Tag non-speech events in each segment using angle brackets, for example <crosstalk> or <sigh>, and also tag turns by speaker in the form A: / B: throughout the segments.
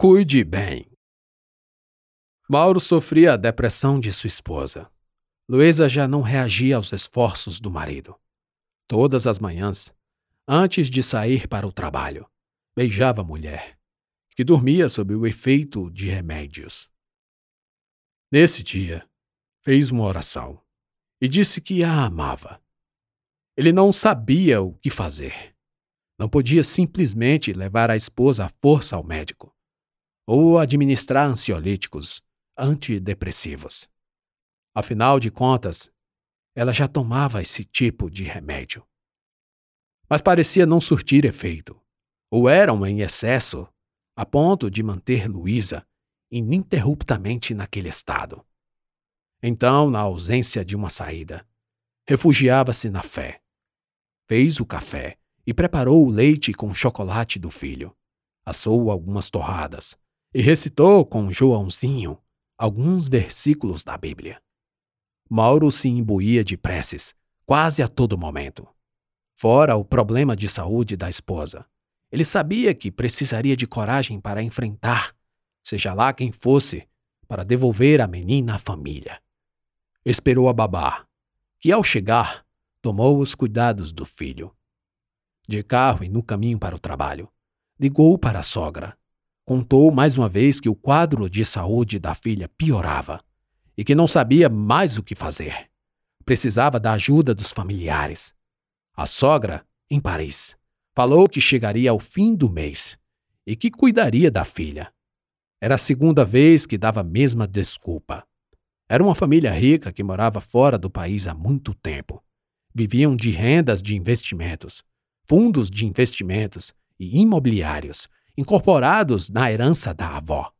A: Cuide bem. Mauro sofria a depressão de sua esposa. Luísa já não reagia aos esforços do marido. Todas as manhãs, antes de sair para o trabalho, beijava a mulher, que dormia sob o efeito de remédios. Nesse dia, fez uma oração e disse que a amava. Ele não sabia o que fazer. Não podia simplesmente levar a esposa à força ao médico ou administrar ansiolíticos antidepressivos. Afinal de contas, ela já tomava esse tipo de remédio. Mas parecia não surtir efeito, ou eram em excesso, a ponto de manter Luísa ininterruptamente naquele estado. Então, na ausência de uma saída, refugiava-se na fé. Fez o café e preparou o leite com chocolate do filho. Assou algumas torradas e recitou com Joãozinho alguns versículos da Bíblia. Mauro se imbuía de preces quase a todo momento. Fora o problema de saúde da esposa, ele sabia que precisaria de coragem para enfrentar, seja lá quem fosse, para devolver a menina à família. Esperou a babá, que ao chegar tomou os cuidados do filho. De carro e no caminho para o trabalho, ligou para a sogra Contou mais uma vez que o quadro de saúde da filha piorava e que não sabia mais o que fazer. Precisava da ajuda dos familiares. A sogra, em Paris, falou que chegaria ao fim do mês e que cuidaria da filha. Era a segunda vez que dava a mesma desculpa. Era uma família rica que morava fora do país há muito tempo. Viviam de rendas de investimentos, fundos de investimentos e imobiliários incorporados na herança da avó.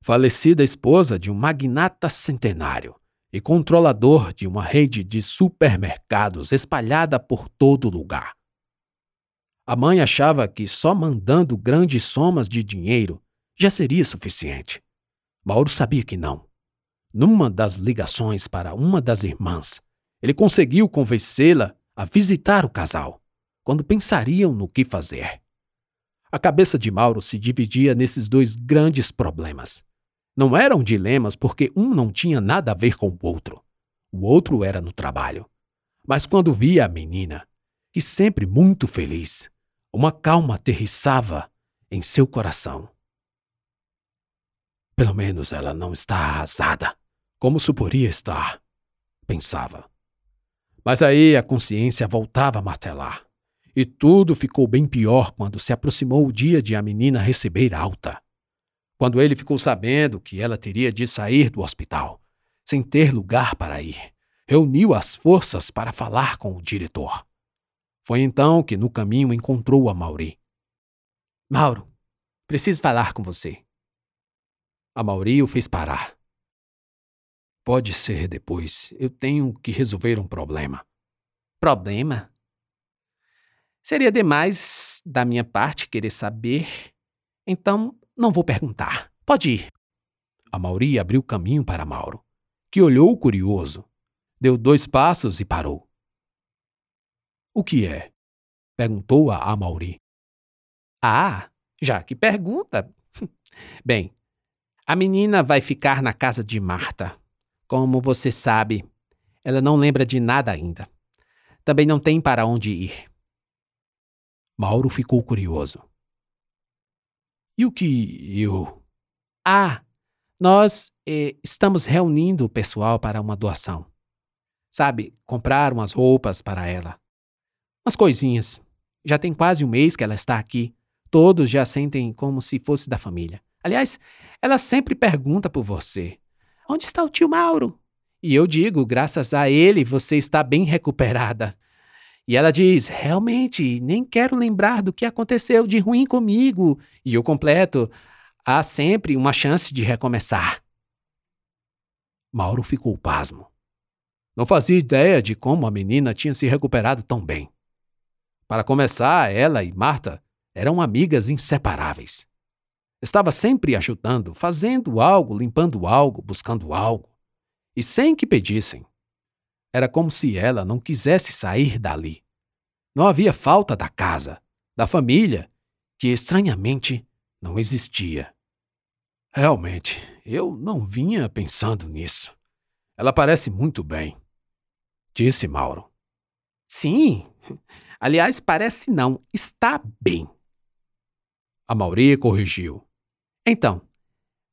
A: Falecida esposa de um magnata centenário e controlador de uma rede de supermercados espalhada por todo lugar. A mãe achava que só mandando grandes somas de dinheiro já seria suficiente. Mauro sabia que não. Numa das ligações para uma das irmãs, ele conseguiu convencê-la a visitar o casal, quando pensariam no que fazer. A cabeça de Mauro se dividia nesses dois grandes problemas. Não eram dilemas porque um não tinha nada a ver com o outro. O outro era no trabalho. Mas quando via a menina, e sempre muito feliz, uma calma aterrissava em seu coração. Pelo menos ela não está arrasada, como suporia estar, pensava. Mas aí a consciência voltava a martelar. E tudo ficou bem pior quando se aproximou o dia de a menina receber alta. Quando ele ficou sabendo que ela teria de sair do hospital, sem ter lugar para ir, reuniu as forças para falar com o diretor. Foi então que no caminho encontrou a Mauri. Mauro, preciso falar com você. A Mauri o fez parar. Pode ser depois. Eu tenho que resolver um problema. Problema? Seria demais da minha parte querer saber, então não vou perguntar. Pode ir. A Mauri abriu caminho para Mauro, que olhou curioso, deu dois passos e parou. O que é? perguntou a Amauri. Ah, já que pergunta. <laughs> Bem, a menina vai ficar na casa de Marta. Como você sabe, ela não lembra de nada ainda. Também não tem para onde ir. Mauro ficou curioso. E o que eu. Ah, nós eh, estamos reunindo o pessoal para uma doação. Sabe, comprar umas roupas para ela. Umas coisinhas. Já tem quase um mês que ela está aqui. Todos já sentem como se fosse da família. Aliás, ela sempre pergunta por você: Onde está o tio Mauro? E eu digo, graças a ele, você está bem recuperada. E ela diz: Realmente, nem quero lembrar do que aconteceu de ruim comigo. E eu completo: Há sempre uma chance de recomeçar. Mauro ficou pasmo. Não fazia ideia de como a menina tinha se recuperado tão bem. Para começar, ela e Marta eram amigas inseparáveis. Estava sempre ajudando, fazendo algo, limpando algo, buscando algo. E sem que pedissem. Era como se ela não quisesse sair dali. Não havia falta da casa, da família, que estranhamente não existia. Realmente, eu não vinha pensando nisso. Ela parece muito bem, disse Mauro.
B: Sim. Aliás, parece não, está bem.
A: A Mauri corrigiu.
B: Então,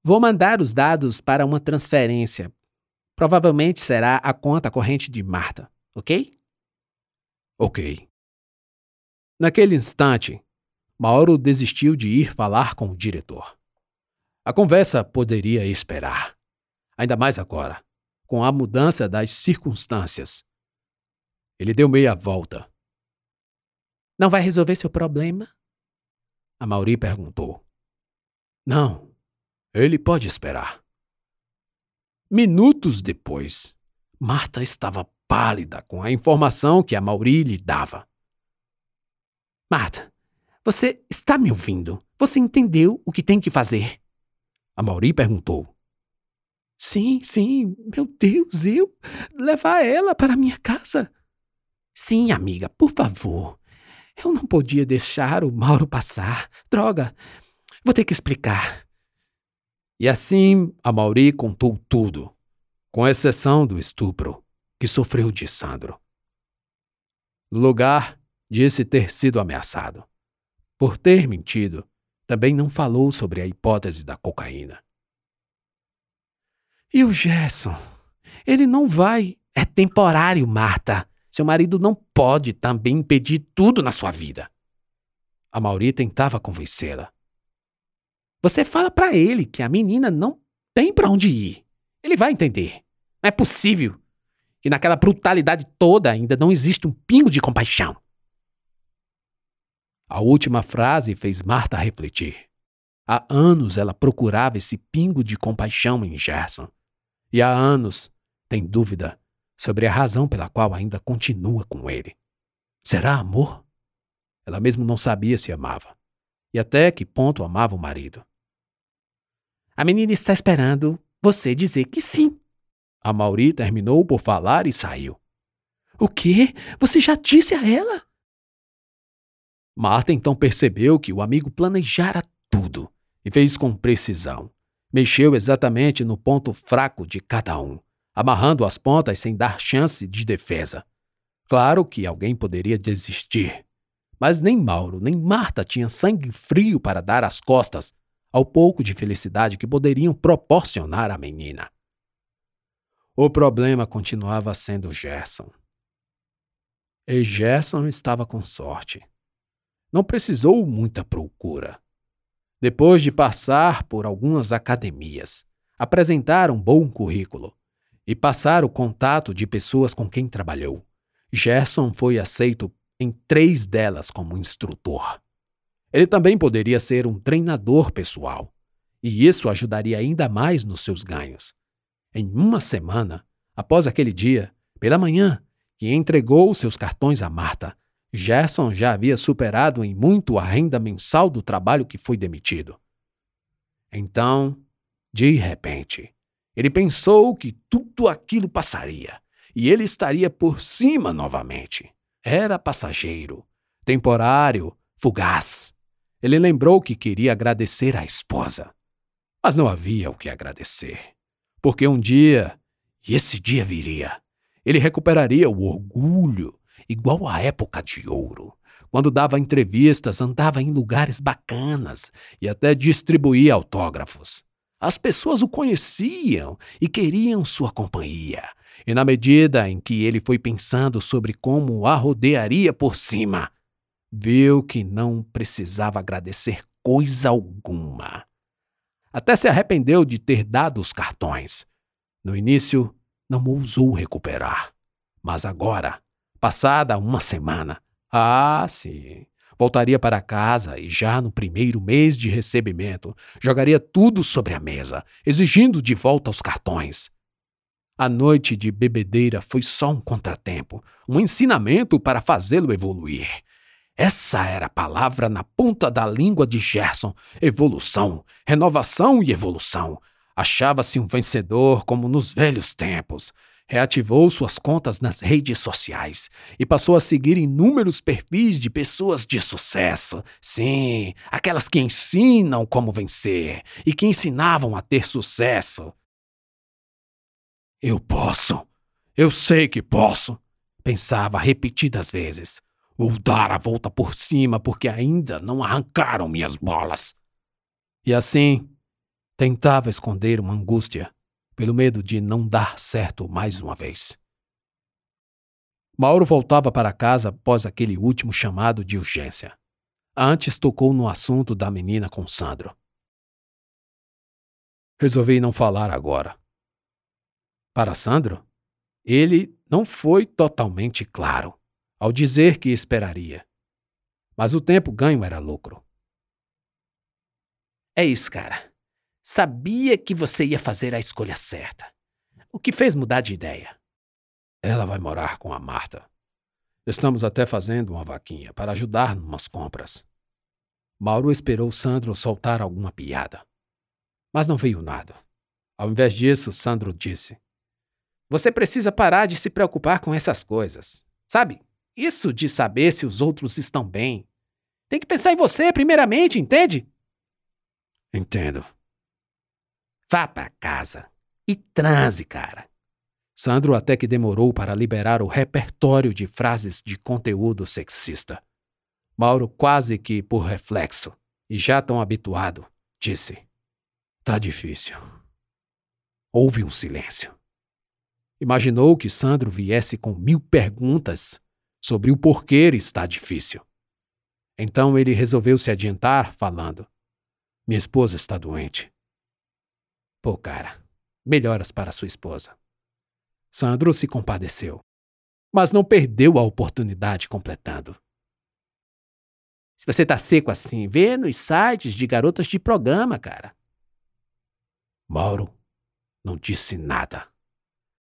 B: vou mandar os dados para uma transferência. Provavelmente será a conta corrente de Marta, ok?
A: Ok. Naquele instante, Mauro desistiu de ir falar com o diretor. A conversa poderia esperar. Ainda mais agora, com a mudança das circunstâncias. Ele deu meia volta.
B: Não vai resolver seu problema?
A: A Mauri perguntou. Não, ele pode esperar. Minutos depois, Marta estava pálida com a informação que a Mauri lhe dava.
B: Marta, você está me ouvindo? Você entendeu o que tem que fazer?
A: A Mauri perguntou.
B: Sim, sim, meu Deus, eu levar ela para minha casa. Sim, amiga, por favor. Eu não podia deixar o Mauro passar. Droga, vou ter que explicar.
A: E assim a Mauri contou tudo, com exceção do estupro que sofreu de Sandro. No lugar, disse ter sido ameaçado. Por ter mentido, também não falou sobre a hipótese da cocaína.
B: E o Gerson? Ele não vai. É temporário, Marta. Seu marido não pode também impedir tudo na sua vida.
A: A Mauri tentava convencê-la.
B: Você fala para ele que a menina não tem para onde ir. Ele vai entender. Não é possível que naquela brutalidade toda ainda não existe um pingo de compaixão.
A: A última frase fez Marta refletir. Há anos ela procurava esse pingo de compaixão em Gerson. E há anos tem dúvida sobre a razão pela qual ainda continua com ele. Será amor? Ela mesmo não sabia se amava. E até que ponto amava o marido.
B: A menina está esperando você dizer que sim.
A: A Mauri terminou por falar e saiu.
B: O quê? Você já disse a ela?
A: Marta então percebeu que o amigo planejara tudo e fez com precisão. Mexeu exatamente no ponto fraco de cada um, amarrando as pontas sem dar chance de defesa. Claro que alguém poderia desistir, mas nem Mauro nem Marta tinham sangue frio para dar as costas ao pouco de felicidade que poderiam proporcionar à menina. O problema continuava sendo Gerson. E Gerson estava com sorte. Não precisou muita procura. Depois de passar por algumas academias, apresentar um bom currículo e passar o contato de pessoas com quem trabalhou, Gerson foi aceito em três delas como instrutor. Ele também poderia ser um treinador pessoal, e isso ajudaria ainda mais nos seus ganhos. Em uma semana, após aquele dia, pela manhã, que entregou seus cartões a Marta, Gerson já havia superado em muito a renda mensal do trabalho que foi demitido. Então, de repente, ele pensou que tudo aquilo passaria e ele estaria por cima novamente. Era passageiro, temporário, fugaz. Ele lembrou que queria agradecer à esposa, mas não havia o que agradecer, porque um dia, e esse dia viria, ele recuperaria o orgulho igual à época de ouro. Quando dava entrevistas, andava em lugares bacanas e até distribuía autógrafos. As pessoas o conheciam e queriam sua companhia. E na medida em que ele foi pensando sobre como a rodearia por cima, viu que não precisava agradecer coisa alguma. Até se arrependeu de ter dado os cartões. No início, não ousou recuperar. Mas agora Passada uma semana, ah, sim, voltaria para casa e já no primeiro mês de recebimento jogaria tudo sobre a mesa, exigindo de volta os cartões. A noite de bebedeira foi só um contratempo, um ensinamento para fazê-lo evoluir. Essa era a palavra na ponta da língua de Gerson: evolução, renovação e evolução. Achava-se um vencedor como nos velhos tempos. reativou suas contas nas redes sociais e passou a seguir inúmeros perfis de pessoas de sucesso. Sim, aquelas que ensinam como vencer e que ensinavam a ter sucesso. Eu posso. Eu sei que posso, pensava repetidas vezes. Vou dar a volta por cima porque ainda não arrancaram minhas bolas. E assim, tentava esconder uma angústia pelo medo de não dar certo mais uma vez. Mauro voltava para casa após aquele último chamado de urgência. Antes tocou no assunto da menina com Sandro. Resolvi não falar agora. Para Sandro, ele não foi totalmente claro ao dizer que esperaria. Mas o tempo ganho era lucro.
B: É isso, cara. Sabia que você ia fazer a escolha certa. O que fez mudar de ideia?
A: Ela vai morar com a Marta. Estamos até fazendo uma vaquinha para ajudar numas compras. Mauro esperou Sandro soltar alguma piada. Mas não veio nada. Ao invés disso, Sandro disse:
B: Você precisa parar de se preocupar com essas coisas. Sabe? Isso de saber se os outros estão bem. Tem que pensar em você primeiramente, entende?
A: Entendo.
B: Vá para casa e transe, cara.
A: Sandro até que demorou para liberar o repertório de frases de conteúdo sexista. Mauro, quase que por reflexo, e já tão habituado, disse: Tá difícil. Houve um silêncio. Imaginou que Sandro viesse com mil perguntas sobre o porquê está difícil. Então ele resolveu se adiantar, falando: Minha esposa está doente.
B: Pô, cara, melhoras para sua esposa.
A: Sandro se compadeceu, mas não perdeu a oportunidade completando.
B: Se você tá seco assim, vê nos sites de garotas de programa, cara.
A: Mauro não disse nada.